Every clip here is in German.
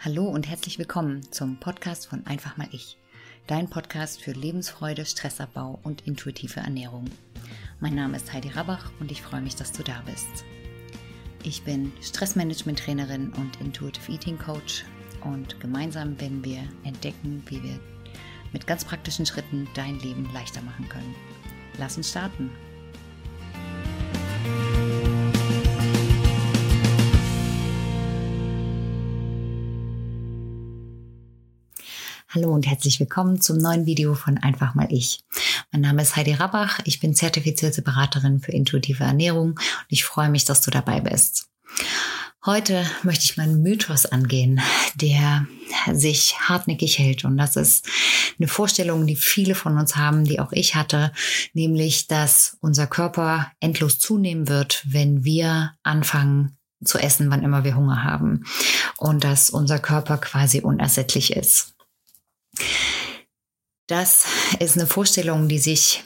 Hallo und herzlich willkommen zum Podcast von Einfach mal ich. Dein Podcast für Lebensfreude, Stressabbau und intuitive Ernährung. Mein Name ist Heidi Rabach und ich freue mich, dass du da bist. Ich bin Stressmanagement-Trainerin und Intuitive Eating Coach und gemeinsam werden wir entdecken, wie wir mit ganz praktischen Schritten dein Leben leichter machen können. Lass uns starten. Hallo und herzlich willkommen zum neuen Video von Einfach mal ich. Mein Name ist Heidi Rabach, ich bin zertifizierte Beraterin für intuitive Ernährung und ich freue mich, dass du dabei bist. Heute möchte ich meinen Mythos angehen, der sich hartnäckig hält. Und das ist eine Vorstellung, die viele von uns haben, die auch ich hatte, nämlich, dass unser Körper endlos zunehmen wird, wenn wir anfangen zu essen, wann immer wir Hunger haben. Und dass unser Körper quasi unersättlich ist. Das ist eine Vorstellung, die sich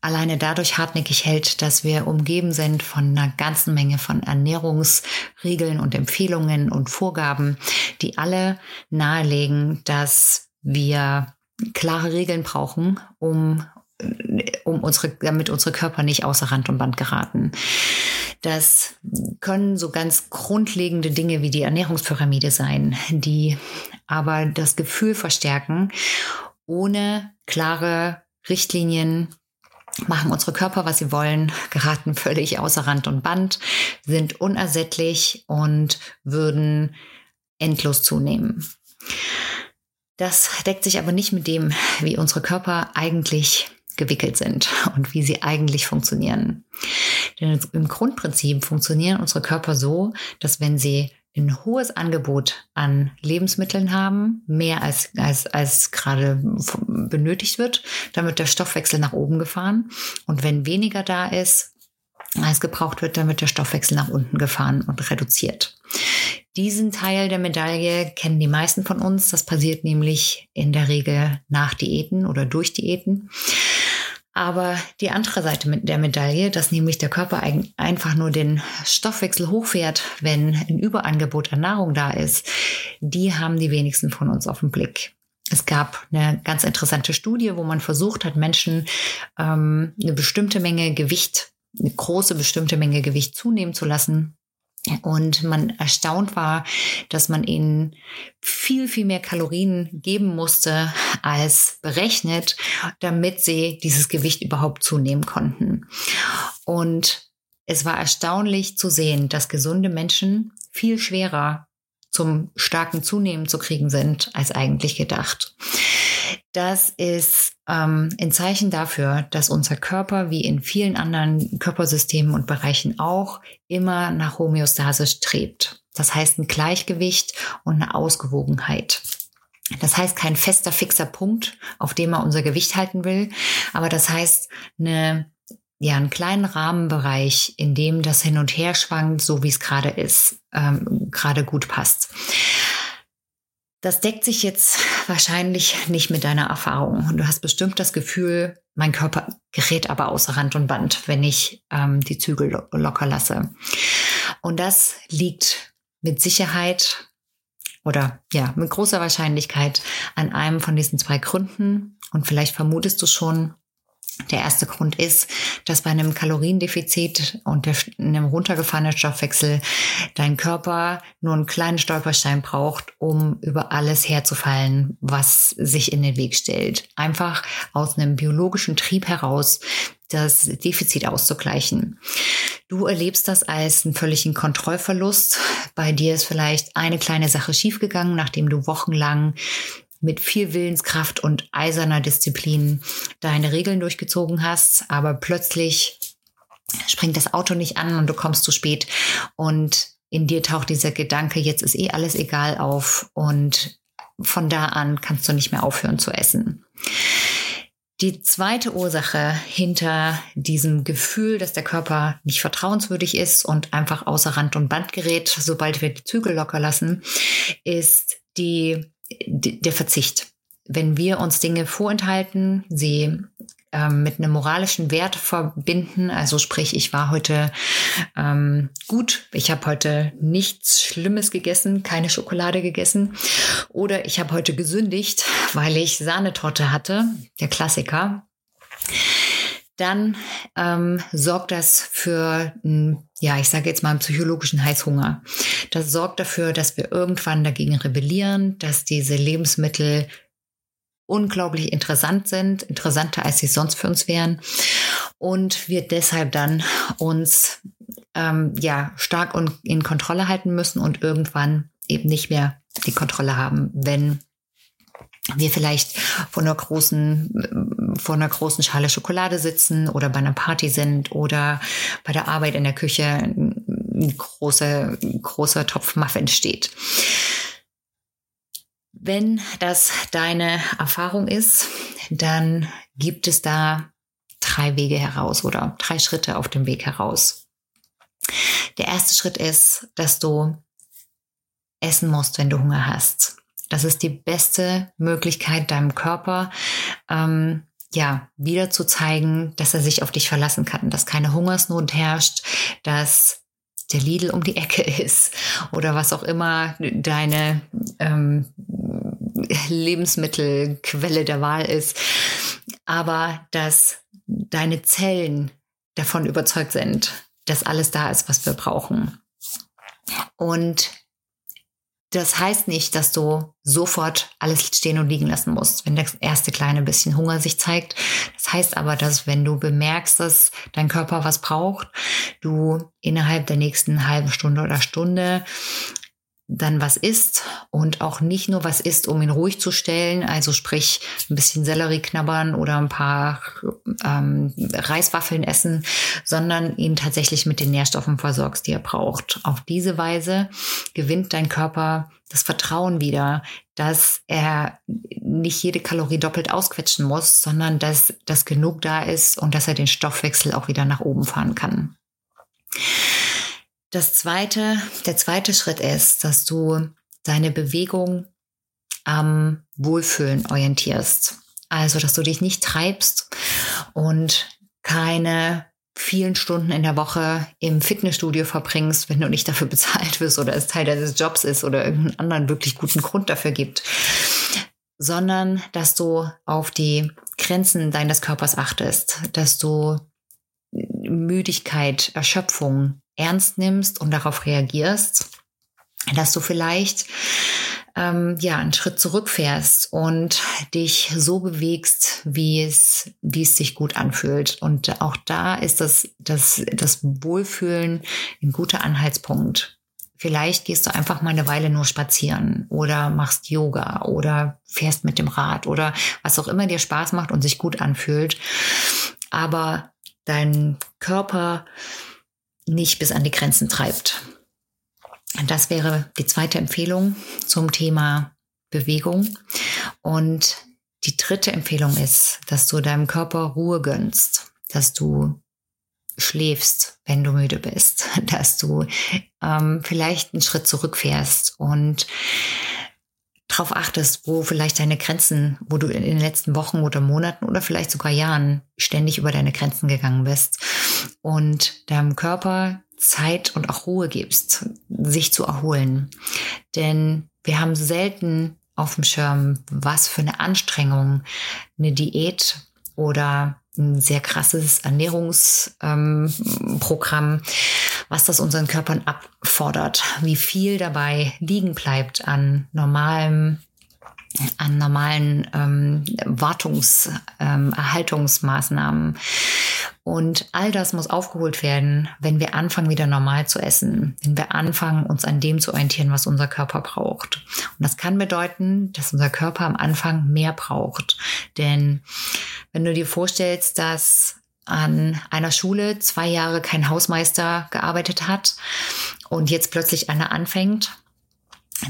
alleine dadurch hartnäckig hält, dass wir umgeben sind von einer ganzen Menge von Ernährungsregeln und Empfehlungen und Vorgaben, die alle nahelegen, dass wir klare Regeln brauchen, um, um unsere, damit unsere Körper nicht außer Rand und Band geraten. Das können so ganz grundlegende Dinge wie die Ernährungspyramide sein, die aber das Gefühl verstärken, ohne klare Richtlinien machen unsere Körper, was sie wollen, geraten völlig außer Rand und Band, sind unersättlich und würden endlos zunehmen. Das deckt sich aber nicht mit dem, wie unsere Körper eigentlich gewickelt sind und wie sie eigentlich funktionieren. Denn im Grundprinzip funktionieren unsere Körper so, dass wenn sie ein hohes Angebot an Lebensmitteln haben, mehr als, als, als gerade benötigt wird. Dann wird der Stoffwechsel nach oben gefahren. Und wenn weniger da ist, als gebraucht wird, dann wird der Stoffwechsel nach unten gefahren und reduziert. Diesen Teil der Medaille kennen die meisten von uns. Das passiert nämlich in der Regel nach Diäten oder durch Diäten. Aber die andere Seite der Medaille, dass nämlich der Körper einfach nur den Stoffwechsel hochfährt, wenn ein Überangebot an Nahrung da ist, die haben die wenigsten von uns auf dem Blick. Es gab eine ganz interessante Studie, wo man versucht hat, Menschen ähm, eine bestimmte Menge Gewicht, eine große bestimmte Menge Gewicht zunehmen zu lassen und man erstaunt war, dass man ihnen viel, viel mehr Kalorien geben musste als berechnet, damit sie dieses Gewicht überhaupt zunehmen konnten. Und es war erstaunlich zu sehen, dass gesunde Menschen viel schwerer zum starken Zunehmen zu kriegen sind als eigentlich gedacht. Das ist ähm, ein Zeichen dafür, dass unser Körper wie in vielen anderen Körpersystemen und Bereichen auch immer nach Homöostase strebt. Das heißt ein Gleichgewicht und eine Ausgewogenheit. Das heißt kein fester, fixer Punkt, auf dem er unser Gewicht halten will, aber das heißt eine ja, einen kleinen Rahmenbereich, in dem das hin und her schwankt, so wie es gerade ist, ähm, gerade gut passt. Das deckt sich jetzt wahrscheinlich nicht mit deiner Erfahrung. Und du hast bestimmt das Gefühl, mein Körper gerät aber außer Rand und Band, wenn ich ähm, die Zügel lo locker lasse. Und das liegt mit Sicherheit oder ja, mit großer Wahrscheinlichkeit an einem von diesen zwei Gründen. Und vielleicht vermutest du schon, der erste Grund ist, dass bei einem Kaloriendefizit und einem runtergefahrenen Stoffwechsel dein Körper nur einen kleinen Stolperstein braucht, um über alles herzufallen, was sich in den Weg stellt. Einfach aus einem biologischen Trieb heraus das Defizit auszugleichen. Du erlebst das als einen völligen Kontrollverlust. Bei dir ist vielleicht eine kleine Sache schiefgegangen, nachdem du wochenlang mit viel Willenskraft und eiserner Disziplin deine Regeln durchgezogen hast, aber plötzlich springt das Auto nicht an und du kommst zu spät und in dir taucht dieser Gedanke, jetzt ist eh alles egal auf und von da an kannst du nicht mehr aufhören zu essen. Die zweite Ursache hinter diesem Gefühl, dass der Körper nicht vertrauenswürdig ist und einfach außer Rand und Band gerät, sobald wir die Zügel locker lassen, ist die der Verzicht. Wenn wir uns Dinge vorenthalten, sie ähm, mit einem moralischen Wert verbinden. Also sprich, ich war heute ähm, gut, ich habe heute nichts Schlimmes gegessen, keine Schokolade gegessen. Oder ich habe heute gesündigt, weil ich Sahnetorte hatte, der Klassiker dann ähm, sorgt das für, ja, ich sage jetzt mal einen psychologischen Heißhunger. Das sorgt dafür, dass wir irgendwann dagegen rebellieren, dass diese Lebensmittel unglaublich interessant sind, interessanter als sie sonst für uns wären und wir deshalb dann uns ähm, ja stark und in Kontrolle halten müssen und irgendwann eben nicht mehr die Kontrolle haben, wenn wir vielleicht vor einer großen, vor einer großen Schale Schokolade sitzen oder bei einer Party sind oder bei der Arbeit in der Küche ein großer, großer Topf Muffins steht. Wenn das deine Erfahrung ist, dann gibt es da drei Wege heraus oder drei Schritte auf dem Weg heraus. Der erste Schritt ist, dass du essen musst, wenn du Hunger hast. Das ist die beste Möglichkeit, deinem Körper ähm, ja wieder zu zeigen, dass er sich auf dich verlassen kann, dass keine Hungersnot herrscht, dass der Lidl um die Ecke ist oder was auch immer deine ähm, Lebensmittelquelle der Wahl ist, aber dass deine Zellen davon überzeugt sind, dass alles da ist, was wir brauchen. Und das heißt nicht, dass du sofort alles stehen und liegen lassen musst, wenn das erste kleine bisschen Hunger sich zeigt. Das heißt aber, dass wenn du bemerkst, dass dein Körper was braucht, du innerhalb der nächsten halben Stunde oder Stunde dann was isst und auch nicht nur was isst, um ihn ruhig zu stellen, also sprich ein bisschen Sellerie knabbern oder ein paar ähm, Reiswaffeln essen, sondern ihn tatsächlich mit den Nährstoffen versorgst, die er braucht. Auf diese Weise gewinnt dein Körper das Vertrauen wieder, dass er nicht jede Kalorie doppelt ausquetschen muss, sondern dass das genug da ist und dass er den Stoffwechsel auch wieder nach oben fahren kann. Das zweite, der zweite Schritt ist, dass du deine Bewegung am Wohlfühlen orientierst. Also, dass du dich nicht treibst und keine vielen Stunden in der Woche im Fitnessstudio verbringst, wenn du nicht dafür bezahlt wirst oder es Teil deines Jobs ist oder irgendeinen anderen wirklich guten Grund dafür gibt, sondern dass du auf die Grenzen deines Körpers achtest, dass du Müdigkeit, Erschöpfung ernst nimmst und darauf reagierst, dass du vielleicht ähm, ja einen Schritt zurückfährst und dich so bewegst, wie es wie es sich gut anfühlt. Und auch da ist das das das Wohlfühlen ein guter Anhaltspunkt. Vielleicht gehst du einfach mal eine Weile nur spazieren oder machst Yoga oder fährst mit dem Rad oder was auch immer dir Spaß macht und sich gut anfühlt. Aber dein Körper nicht bis an die Grenzen treibt. Das wäre die zweite Empfehlung zum Thema Bewegung. Und die dritte Empfehlung ist, dass du deinem Körper Ruhe gönnst, dass du schläfst, wenn du müde bist, dass du ähm, vielleicht einen Schritt zurückfährst und darauf achtest, wo vielleicht deine Grenzen, wo du in den letzten Wochen oder Monaten oder vielleicht sogar Jahren ständig über deine Grenzen gegangen bist und deinem Körper Zeit und auch Ruhe gibst, sich zu erholen. Denn wir haben selten auf dem Schirm, was für eine Anstrengung eine Diät oder ein sehr krasses Ernährungsprogramm, ähm, was das unseren Körpern abfordert, wie viel dabei liegen bleibt an normalem an normalen ähm, Wartungs-, ähm, Erhaltungsmaßnahmen. Und all das muss aufgeholt werden, wenn wir anfangen, wieder normal zu essen, wenn wir anfangen, uns an dem zu orientieren, was unser Körper braucht. Und das kann bedeuten, dass unser Körper am Anfang mehr braucht. Denn wenn du dir vorstellst, dass an einer Schule zwei Jahre kein Hausmeister gearbeitet hat und jetzt plötzlich einer anfängt,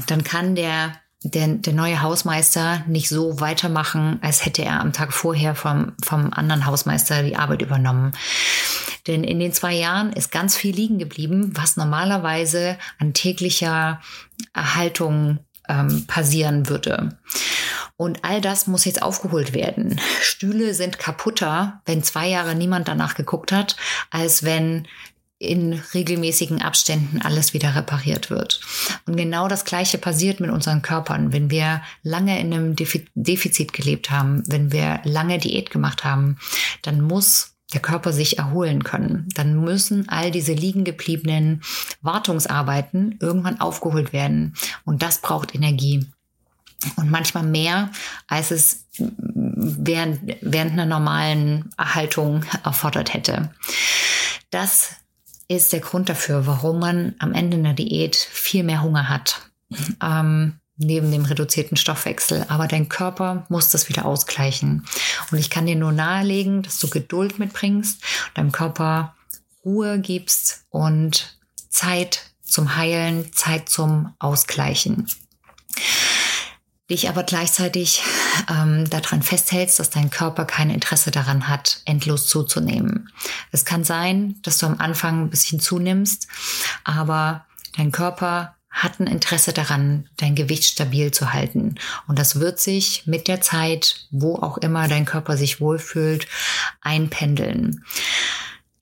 dann kann der der, der neue Hausmeister nicht so weitermachen, als hätte er am Tag vorher vom, vom anderen Hausmeister die Arbeit übernommen. Denn in den zwei Jahren ist ganz viel liegen geblieben, was normalerweise an täglicher Erhaltung ähm, passieren würde. Und all das muss jetzt aufgeholt werden. Stühle sind kaputter, wenn zwei Jahre niemand danach geguckt hat, als wenn in regelmäßigen Abständen alles wieder repariert wird. Und genau das Gleiche passiert mit unseren Körpern. Wenn wir lange in einem Defizit gelebt haben, wenn wir lange Diät gemacht haben, dann muss der Körper sich erholen können. Dann müssen all diese liegen gebliebenen Wartungsarbeiten irgendwann aufgeholt werden. Und das braucht Energie. Und manchmal mehr, als es während, während einer normalen Erhaltung erfordert hätte. Das ist der Grund dafür, warum man am Ende einer Diät viel mehr Hunger hat. Ähm, neben dem reduzierten Stoffwechsel. Aber dein Körper muss das wieder ausgleichen. Und ich kann dir nur nahelegen, dass du Geduld mitbringst, deinem Körper Ruhe gibst und Zeit zum Heilen, Zeit zum Ausgleichen dich aber gleichzeitig ähm, daran festhältst, dass dein Körper kein Interesse daran hat, endlos zuzunehmen. Es kann sein, dass du am Anfang ein bisschen zunimmst, aber dein Körper hat ein Interesse daran, dein Gewicht stabil zu halten. Und das wird sich mit der Zeit, wo auch immer dein Körper sich wohlfühlt, einpendeln.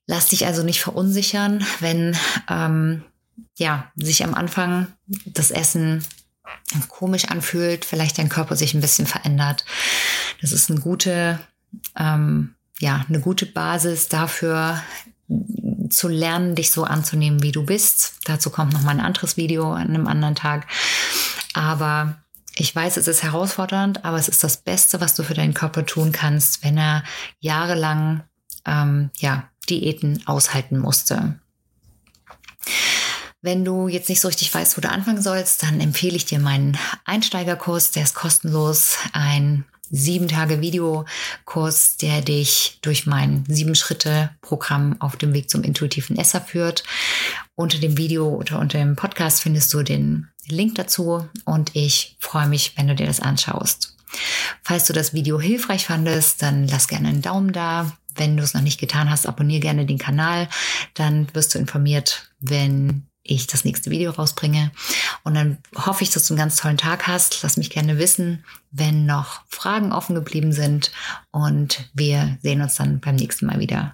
Lass dich also nicht verunsichern, wenn ähm, ja sich am Anfang das Essen komisch anfühlt, vielleicht dein Körper sich ein bisschen verändert. Das ist eine gute, ähm, ja, eine gute Basis dafür, zu lernen, dich so anzunehmen, wie du bist. Dazu kommt noch mal ein anderes Video an einem anderen Tag. Aber ich weiß, es ist herausfordernd, aber es ist das Beste, was du für deinen Körper tun kannst, wenn er jahrelang ähm, ja, Diäten aushalten musste. Wenn du jetzt nicht so richtig weißt, wo du anfangen sollst, dann empfehle ich dir meinen Einsteigerkurs. Der ist kostenlos. Ein sieben Tage Videokurs, der dich durch mein sieben Schritte Programm auf dem Weg zum intuitiven Esser führt. Unter dem Video oder unter dem Podcast findest du den Link dazu und ich freue mich, wenn du dir das anschaust. Falls du das Video hilfreich fandest, dann lass gerne einen Daumen da. Wenn du es noch nicht getan hast, abonniere gerne den Kanal. Dann wirst du informiert, wenn ich das nächste Video rausbringe. Und dann hoffe ich, dass du einen ganz tollen Tag hast. Lass mich gerne wissen, wenn noch Fragen offen geblieben sind. Und wir sehen uns dann beim nächsten Mal wieder.